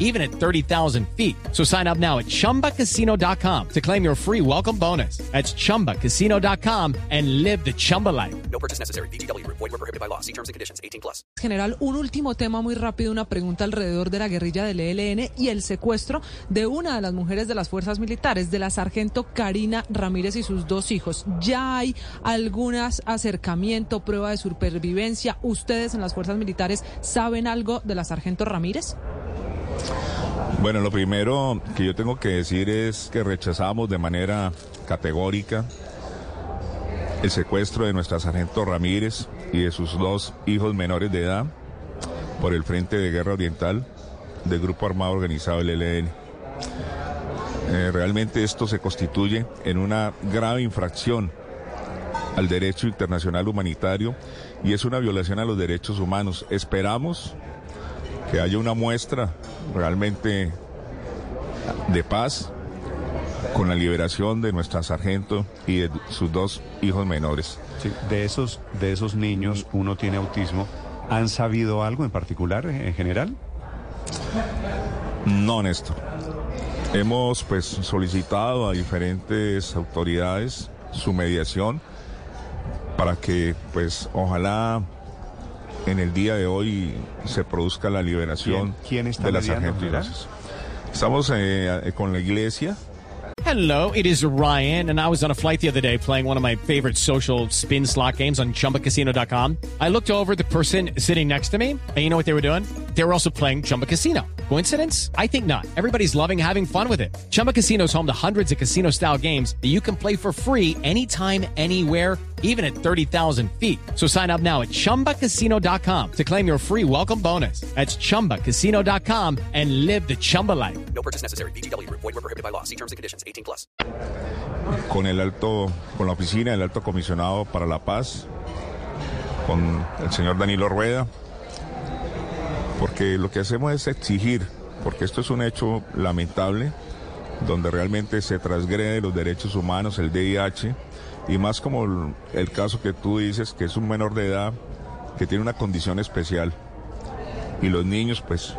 even at 30,000 feet. So sign up now at chumbacasino.com to claim your free welcome bonus. That's chumbacasino.com and live the Chumba life. No purchase necessary. BGW. Void were prohibited by law. See terms and conditions. 18 plus. General, un último tema muy rápido, una pregunta alrededor de la guerrilla del ELN y el secuestro de una de las mujeres de las fuerzas militares, de la sargento Karina Ramírez y sus dos hijos. ¿Ya hay algunas acercamiento, prueba de supervivencia? ¿Ustedes en las fuerzas militares saben algo de la sargento Ramírez? Bueno, lo primero que yo tengo que decir es que rechazamos de manera categórica el secuestro de nuestra sargento Ramírez y de sus dos hijos menores de edad por el Frente de Guerra Oriental del Grupo Armado Organizado, el ELN. Eh, realmente esto se constituye en una grave infracción al derecho internacional humanitario y es una violación a los derechos humanos. Esperamos que haya una muestra realmente de paz con la liberación de nuestra sargento y de sus dos hijos menores. Sí, de esos, de esos niños, uno tiene autismo. ¿Han sabido algo en particular, en general? No, Néstor. Hemos pues solicitado a diferentes autoridades su mediación para que pues ojalá en el día de hoy se produzca la liberación ¿Quién- quién está de la mediando, sargento. general? Gracias. Estamos eh, eh, con la iglesia. Hello, it is Ryan, and I was on a flight the other day playing one of my favorite social spin slot games on chumbacasino.com. I looked over at the person sitting next to me, and you know what they were doing? They were also playing Chumba Casino. Coincidence? I think not. Everybody's loving having fun with it. Chumba Casino is home to hundreds of casino style games that you can play for free anytime, anywhere, even at 30,000 feet. So sign up now at chumbacasino.com to claim your free welcome bonus. That's chumbacasino.com and live the Chumba life. No purchase necessary. BGW. Void were prohibited by law. See terms and conditions. 18 plus. con el alto, con la oficina del alto comisionado para la paz, con el señor Danilo Rueda, porque lo que hacemos es exigir, porque esto es un hecho lamentable, donde realmente se transgrede los derechos humanos, el DIH, y más como el, caso que tú dices, que es un menor de edad, que tiene una condición especial, y los niños pues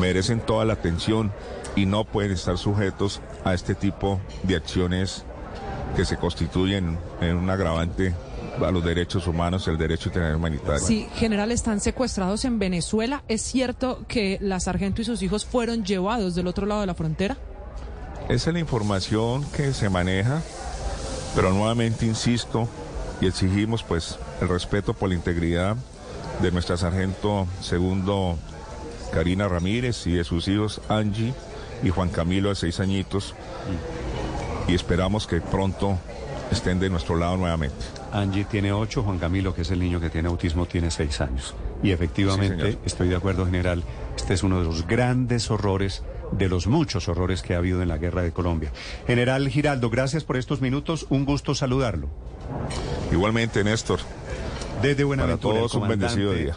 merecen toda la atención y no pueden estar sujetos a este tipo de acciones que se constituyen en un agravante a los derechos humanos, el derecho internacional humanitario. Sí, general, están secuestrados en Venezuela. ¿Es cierto que la sargento y sus hijos fueron llevados del otro lado de la frontera? Esa es la información que se maneja, pero nuevamente insisto y exigimos pues el respeto por la integridad de nuestra sargento segundo Karina Ramírez y de sus hijos Angie y Juan Camilo de seis añitos y esperamos que pronto estén de nuestro lado nuevamente. Angie tiene ocho, Juan Camilo, que es el niño que tiene autismo, tiene seis años. Y efectivamente, estoy de acuerdo, general, este es uno de los grandes horrores, de los muchos horrores que ha habido en la guerra de Colombia. General Giraldo, gracias por estos minutos, un gusto saludarlo. Igualmente, Néstor. Desde Buenaventura, todos el un bendecido día.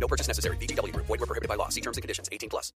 No purchase necessary. BGW. Void were prohibited by law. See terms and conditions. 18 plus.